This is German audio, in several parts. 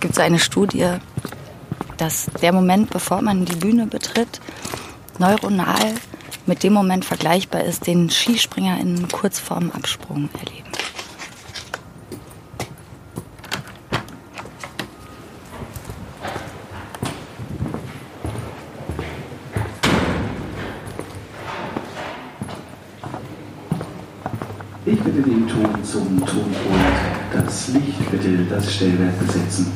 Es gibt so eine Studie, dass der Moment, bevor man die Bühne betritt, neuronal mit dem Moment vergleichbar ist, den Skispringer in kurz vorm Absprung erleben. Ich bitte den Ton zum Tonpult, das Licht bitte das Stellwerk besetzen.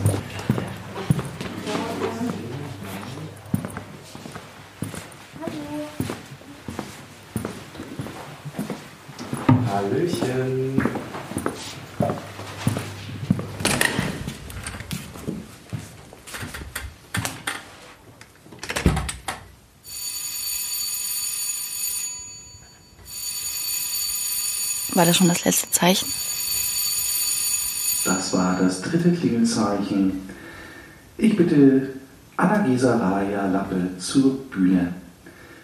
War das schon das letzte Zeichen? Das war das dritte Klingelzeichen. Ich bitte Annagesa Raya Lappe zur Bühne.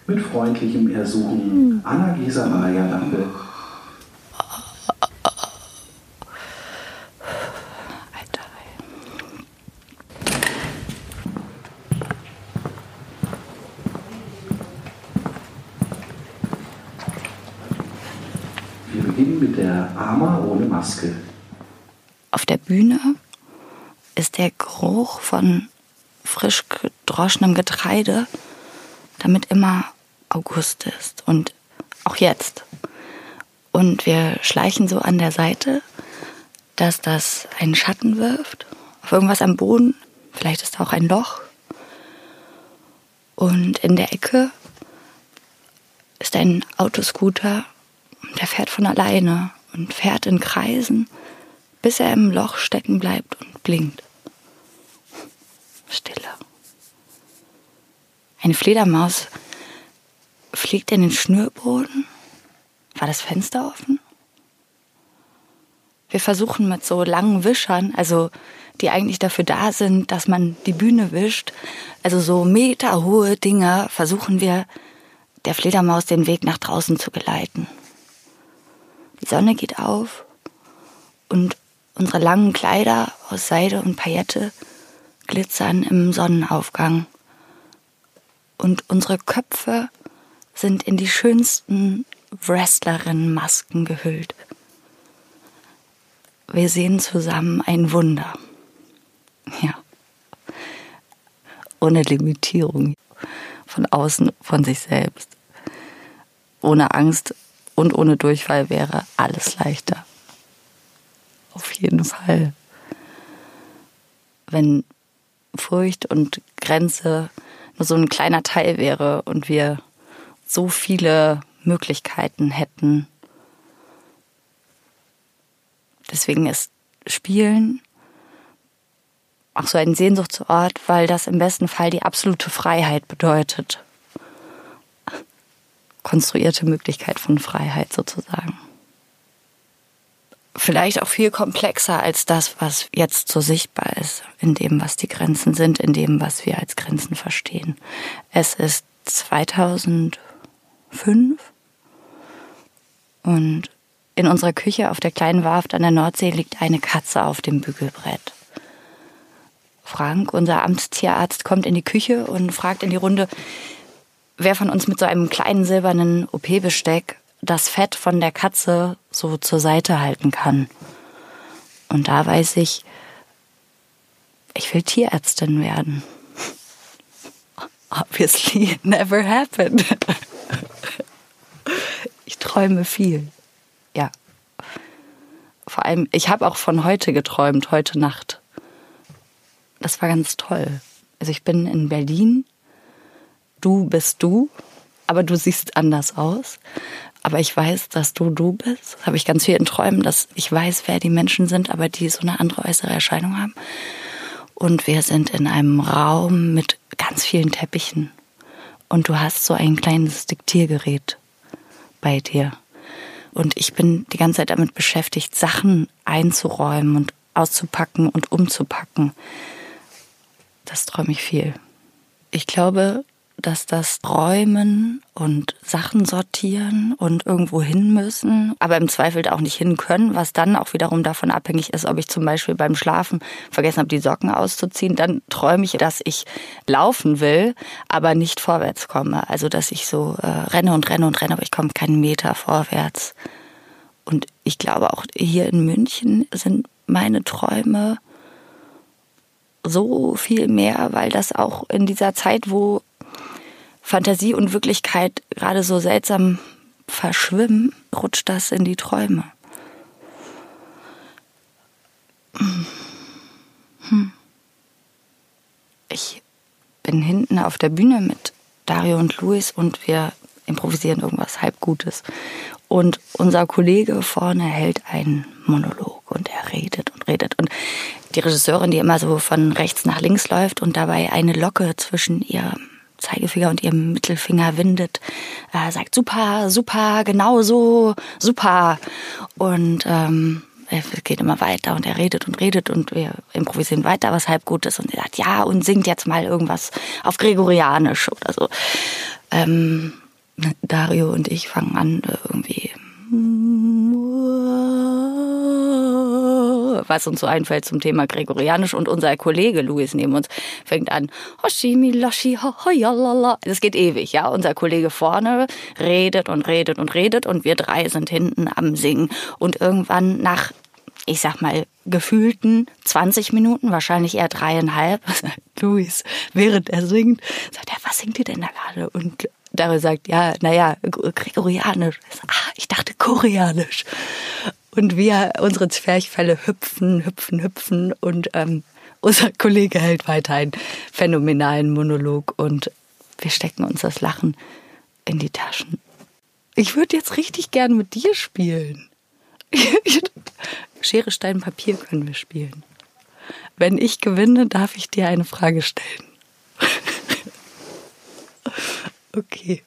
Mit freundlichem Ersuchen, Annagesa Raya Lappe. Alter. Wir beginnen mit der Ama ohne Maske. Auf der Bühne ist der Geruch von frisch gedroschenem Getreide, damit immer August ist und auch jetzt. Und wir schleichen so an der Seite, dass das einen Schatten wirft auf irgendwas am Boden. Vielleicht ist da auch ein Loch. Und in der Ecke ist ein Autoscooter, der fährt von alleine und fährt in Kreisen, bis er im Loch stecken bleibt und blinkt. Stille. Eine Fledermaus fliegt in den Schnürboden. War das Fenster offen? Wir versuchen mit so langen Wischern, also die eigentlich dafür da sind, dass man die Bühne wischt, also so meterhohe Dinger, versuchen wir der Fledermaus den Weg nach draußen zu geleiten. Die Sonne geht auf und unsere langen Kleider aus Seide und Paillette glitzern im Sonnenaufgang. Und unsere Köpfe sind in die schönsten Wrestlerinnenmasken gehüllt. Wir sehen zusammen ein Wunder. Ja. Ohne Limitierung. Von außen, von sich selbst. Ohne Angst und ohne Durchfall wäre alles leichter. Auf jeden Fall. Wenn Furcht und Grenze nur so ein kleiner Teil wäre und wir so viele Möglichkeiten hätten. Deswegen ist Spielen auch so ein Sehnsuchtsort, weil das im besten Fall die absolute Freiheit bedeutet. Konstruierte Möglichkeit von Freiheit sozusagen. Vielleicht auch viel komplexer als das, was jetzt so sichtbar ist, in dem, was die Grenzen sind, in dem, was wir als Grenzen verstehen. Es ist 2005 und in unserer Küche auf der kleinen Warft an der Nordsee liegt eine Katze auf dem Bügelbrett. Frank, unser Amtstierarzt, kommt in die Küche und fragt in die Runde, wer von uns mit so einem kleinen silbernen OP-Besteck das Fett von der Katze so zur Seite halten kann. Und da weiß ich, ich will Tierärztin werden. Obviously never happened. Ich träume viel. Ja. Vor allem, ich habe auch von heute geträumt, heute Nacht. Das war ganz toll. Also ich bin in Berlin. Du bist du, aber du siehst anders aus. Aber ich weiß, dass du du bist. Das habe ich ganz viel in Träumen, dass ich weiß, wer die Menschen sind, aber die so eine andere äußere Erscheinung haben. Und wir sind in einem Raum mit ganz vielen Teppichen. Und du hast so ein kleines Diktiergerät bei dir. Und ich bin die ganze Zeit damit beschäftigt, Sachen einzuräumen und auszupacken und umzupacken. Das träume ich viel. Ich glaube, dass das Räumen und Sachen sortieren und irgendwo hin müssen, aber im Zweifel auch nicht hin können, was dann auch wiederum davon abhängig ist, ob ich zum Beispiel beim Schlafen vergessen habe, die Socken auszuziehen. Dann träume ich, dass ich laufen will, aber nicht vorwärts komme. Also dass ich so äh, renne und renne und renne, aber ich komme keinen Meter vorwärts. Und ich glaube auch hier in München sind meine Träume so viel mehr, weil das auch in dieser Zeit, wo Fantasie und Wirklichkeit gerade so seltsam verschwimmen, rutscht das in die Träume. Hm. Ich bin hinten auf der Bühne mit Dario und Luis und wir improvisieren irgendwas halbgutes. Und unser Kollege vorne hält einen Monolog und er redet und redet. Und die Regisseurin, die immer so von rechts nach links läuft und dabei eine Locke zwischen ihrem Zeigefinger und ihrem Mittelfinger windet, äh, sagt super, super, genau so, super. Und ähm, es geht immer weiter und er redet und redet und wir improvisieren weiter, was halb gut ist. Und er sagt, ja, und singt jetzt mal irgendwas auf Gregorianisch oder so. Ähm, Dario und ich fangen an, irgendwie was uns so einfällt zum Thema Gregorianisch. Und unser Kollege Luis neben uns fängt an, Hoshimi, Loshi, Hoyalala. Das geht ewig, ja. Unser Kollege vorne redet und redet und redet und wir drei sind hinten am Singen. Und irgendwann nach ich sag mal, gefühlten 20 Minuten, wahrscheinlich eher dreieinhalb. Luis, während er singt, sagt er, was singt ihr denn da gerade? Und Dario sagt, ja, naja, Gregorianisch. Ah, ich dachte Koreanisch. Und wir, unsere Zwerchfälle hüpfen, hüpfen, hüpfen und ähm, unser Kollege hält weiter einen phänomenalen Monolog und wir stecken uns das Lachen in die Taschen. Ich würde jetzt richtig gern mit dir spielen. Schere, Stein, Papier können wir spielen. Wenn ich gewinne, darf ich dir eine Frage stellen. okay.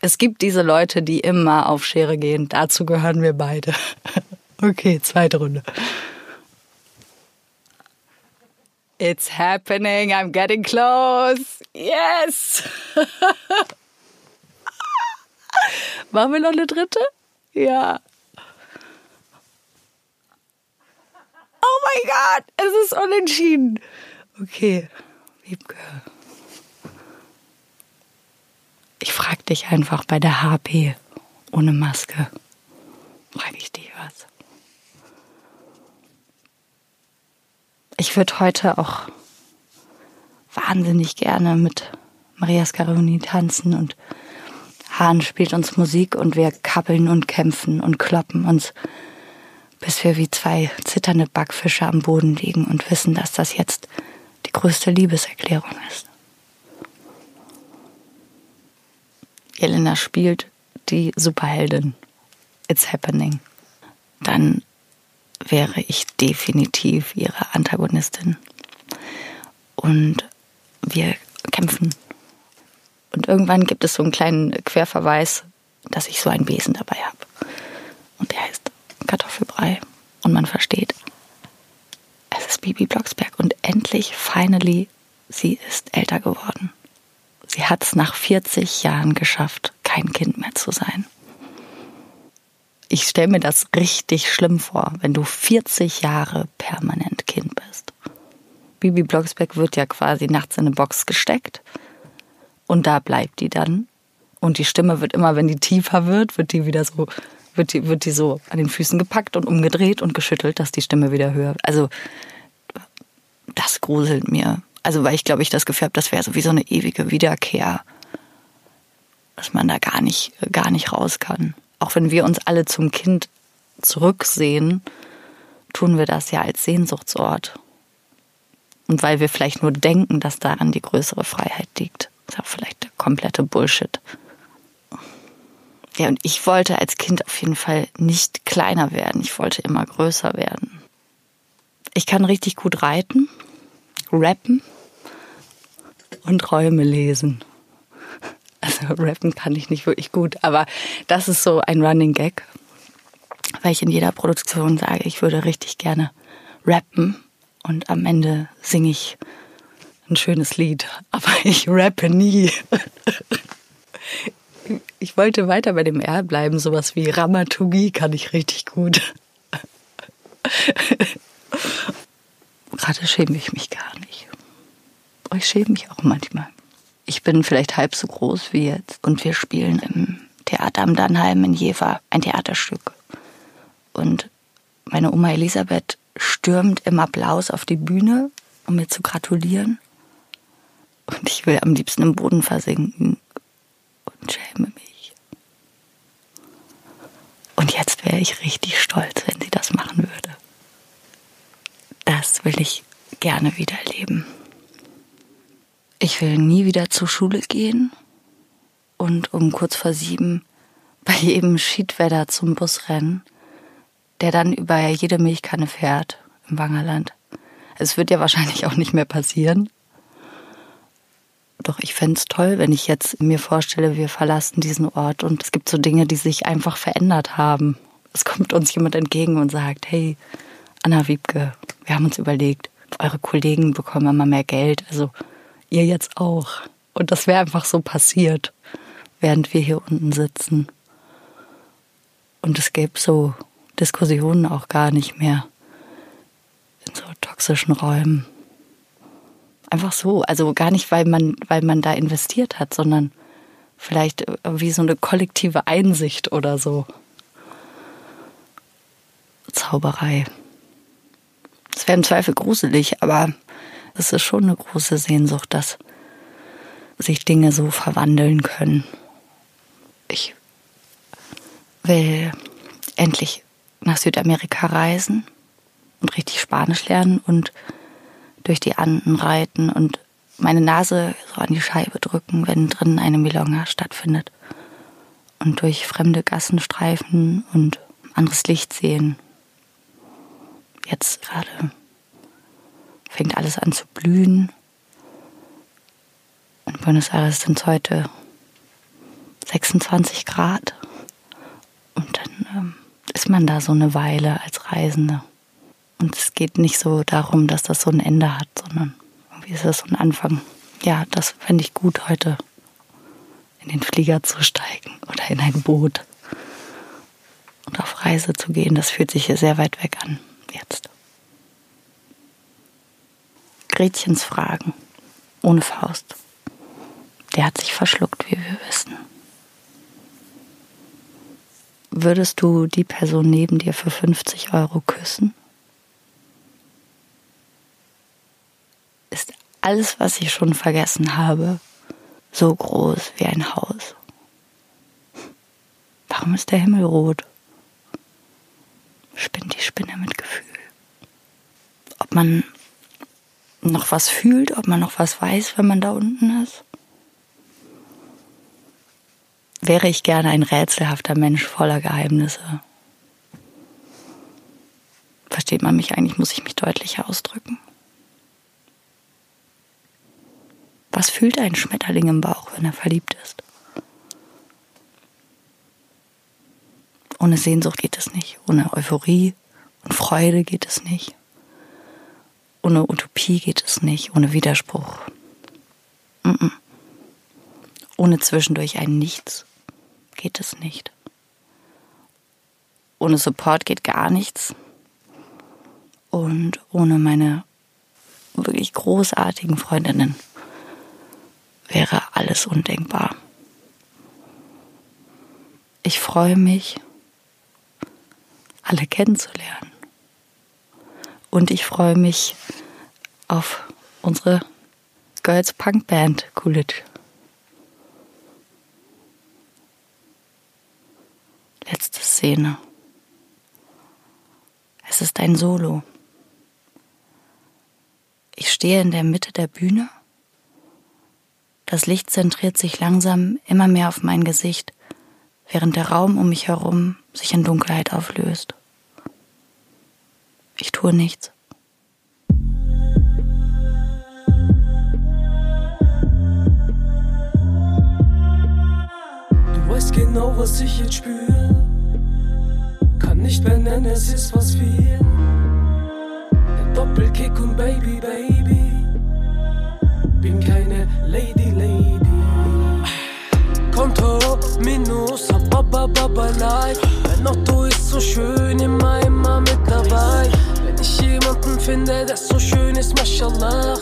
Es gibt diese Leute, die immer auf Schere gehen. Dazu gehören wir beide. Okay, zweite Runde. It's happening. I'm getting close. Yes. Machen wir noch eine dritte? Ja. Oh mein Gott, es ist unentschieden. Okay, Wiebke. Ich frage dich einfach bei der HP ohne Maske. Frage ich dich was. Ich würde heute auch wahnsinnig gerne mit Maria Scaroni tanzen und Hahn spielt uns Musik und wir kappeln und kämpfen und kloppen uns, bis wir wie zwei zitternde Backfische am Boden liegen und wissen, dass das jetzt die größte Liebeserklärung ist. Jelena spielt die Superheldin. It's happening. Dann wäre ich definitiv ihre Antagonistin. Und wir kämpfen. Und irgendwann gibt es so einen kleinen Querverweis, dass ich so einen Besen dabei habe. Und der heißt Kartoffelbrei. Und man versteht, es ist Bibi Blocksberg. Und endlich, finally, sie ist älter geworden. Sie hat es nach 40 Jahren geschafft, kein Kind mehr zu sein. Ich stelle mir das richtig schlimm vor, wenn du 40 Jahre permanent Kind bist. Bibi Blocksberg wird ja quasi nachts in eine Box gesteckt und da bleibt die dann. Und die Stimme wird immer, wenn die tiefer wird, wird die wieder so, wird die, wird die so an den Füßen gepackt und umgedreht und geschüttelt, dass die Stimme wieder höher. Also das gruselt mir. Also weil ich glaube, ich das Gefühl habe, das wäre so wie so eine ewige Wiederkehr, dass man da gar nicht, gar nicht raus kann. Auch wenn wir uns alle zum Kind zurücksehen, tun wir das ja als Sehnsuchtsort. Und weil wir vielleicht nur denken, dass daran die größere Freiheit liegt. Das ist auch vielleicht der komplette Bullshit. Ja, und ich wollte als Kind auf jeden Fall nicht kleiner werden. Ich wollte immer größer werden. Ich kann richtig gut reiten, rappen und Träume lesen. Also rappen kann ich nicht wirklich gut, aber das ist so ein Running Gag, weil ich in jeder Produktion sage, ich würde richtig gerne rappen und am Ende singe ich ein schönes Lied, aber ich rappe nie. Ich wollte weiter bei dem R bleiben, sowas wie Dramaturgie kann ich richtig gut. Gerade schäme ich mich gar nicht. Ich schäme mich auch manchmal. Ich bin vielleicht halb so groß wie jetzt und wir spielen im Theater am Dannheim in Jever ein Theaterstück. Und meine Oma Elisabeth stürmt im Applaus auf die Bühne, um mir zu gratulieren. Und ich will am liebsten im Boden versinken und schäme mich. Und jetzt wäre ich richtig stolz, wenn sie das machen würde. Das will ich gerne wieder erleben. Ich will nie wieder zur Schule gehen und um kurz vor sieben bei jedem Schiedwetter zum Bus rennen, der dann über jede Milchkanne fährt im Wangerland. Es wird ja wahrscheinlich auch nicht mehr passieren. Doch ich fände es toll, wenn ich jetzt mir vorstelle, wir verlassen diesen Ort und es gibt so Dinge, die sich einfach verändert haben. Es kommt uns jemand entgegen und sagt, hey, Anna Wiebke, wir haben uns überlegt, eure Kollegen bekommen immer mehr Geld, also ihr jetzt auch. Und das wäre einfach so passiert, während wir hier unten sitzen. Und es gäbe so Diskussionen auch gar nicht mehr in so toxischen Räumen. Einfach so, also gar nicht, weil man, weil man da investiert hat, sondern vielleicht wie so eine kollektive Einsicht oder so. Zauberei. Es wäre im Zweifel gruselig, aber es ist schon eine große Sehnsucht, dass sich Dinge so verwandeln können. Ich will endlich nach Südamerika reisen und richtig Spanisch lernen und durch die Anden reiten und meine Nase so an die Scheibe drücken, wenn drinnen eine Milonga stattfindet. Und durch fremde Gassen streifen und anderes Licht sehen. Jetzt gerade fängt alles an zu blühen. In Buenos Aires sind es heute 26 Grad. Und dann ähm, ist man da so eine Weile als Reisende. Und es geht nicht so darum, dass das so ein Ende hat, sondern irgendwie ist das so ein Anfang. Ja, das fände ich gut, heute in den Flieger zu steigen oder in ein Boot und auf Reise zu gehen. Das fühlt sich hier sehr weit weg an jetzt. Gretchens Fragen ohne Faust. Der hat sich verschluckt, wie wir wissen. Würdest du die Person neben dir für 50 Euro küssen? ist alles, was ich schon vergessen habe, so groß wie ein Haus. Warum ist der Himmel rot? Spinnt die Spinne mit Gefühl. Ob man noch was fühlt, ob man noch was weiß, wenn man da unten ist? Wäre ich gerne ein rätselhafter Mensch voller Geheimnisse. Versteht man mich eigentlich? Muss ich mich deutlicher ausdrücken? Was fühlt ein Schmetterling im Bauch, wenn er verliebt ist? Ohne Sehnsucht geht es nicht, ohne Euphorie und Freude geht es nicht, ohne Utopie geht es nicht, ohne Widerspruch. Ohne zwischendurch ein Nichts geht es nicht. Ohne Support geht gar nichts. Und ohne meine wirklich großartigen Freundinnen wäre alles undenkbar. Ich freue mich, alle kennenzulernen. Und ich freue mich auf unsere Girls Punk Band Coolidge. Letzte Szene. Es ist ein Solo. Ich stehe in der Mitte der Bühne das Licht zentriert sich langsam immer mehr auf mein Gesicht, während der Raum um mich herum sich in Dunkelheit auflöst. Ich tue nichts. Du weißt genau, was ich jetzt spüre. Kann nicht benennen, es ist was viel. Der Doppelkick und Baby, Baby. bin keine Lady, Lady. Konto, Minus, Baba, Baba, Life. Mein Otto ist so schön, immer, immer mit dabei. Wenn ich jemanden finde, der so schön ist, Mashallah,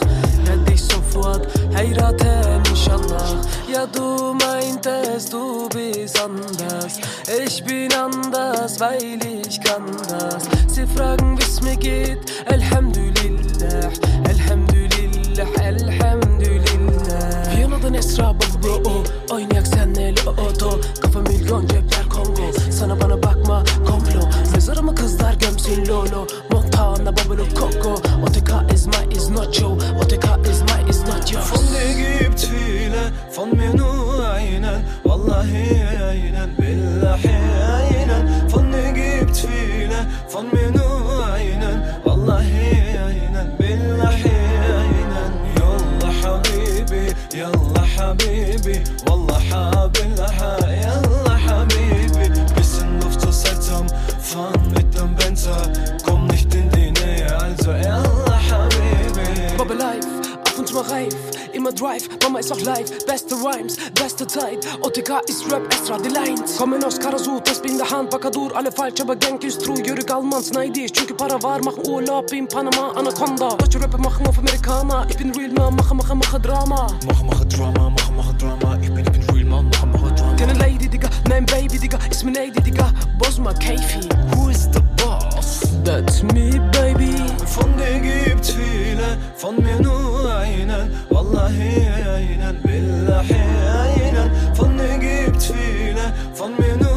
werde ich sofort heiraten, inshallah. Ja, du meintest, du bist anders. Ich bin anders, weil ich kann das. Sie fragen, wie's mir geht, Alhamdulillah, Alhamdulillah, Alhamdulillah. Bir yandan Esra baba o Oynayak senle oto Kafa milyon cepler Kongo Sana bana bakma komplo Mezarımı sin lolo Mokka on a bubble of cocoa. Is is not yo OTK is my is not yo Fon ne giyip tüyle Fon Drive, Mama ist auch live Beste Rhymes, beste Zeit OTK ist Rap, Esra, die Lines. Kommen aus Karasu, Tesbih in der Hand Bakadur, alle falsch, aber Genk ist true. Yörük Almans, neidisch, çünkü para var Machen Urlaub in Panama, Anaconda. Deutsche Rapper machen auf Amerikaner. Ich bin real man, mache, mache, mache Drama. Mache, mache Drama, mache, mache Drama. Ich bin, ich bin real man, mache, mache Drama. Keine Lady, Digga, nein Baby, Digga. Ist mir Lady, Digga, Bosma, Keifi Who? That's me, baby Von dir gibt's viele, von mir nur einen. Wallahi einen, billahi einen. Von dir gibt's viele, von mir nur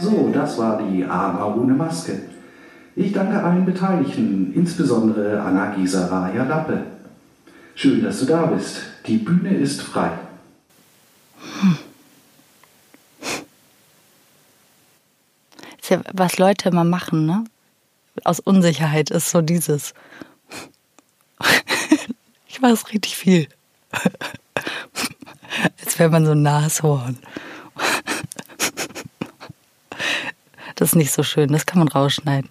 So, das war die Ama ohne Maske. Ich danke allen Beteiligten, insbesondere Anna Gisaraya Lappe. Schön, dass du da bist. Die Bühne ist frei. Ist ja, was Leute immer machen, ne? Aus Unsicherheit ist so dieses. ich es richtig viel. Als wäre man so ein Nashorn. Das ist nicht so schön, das kann man rausschneiden.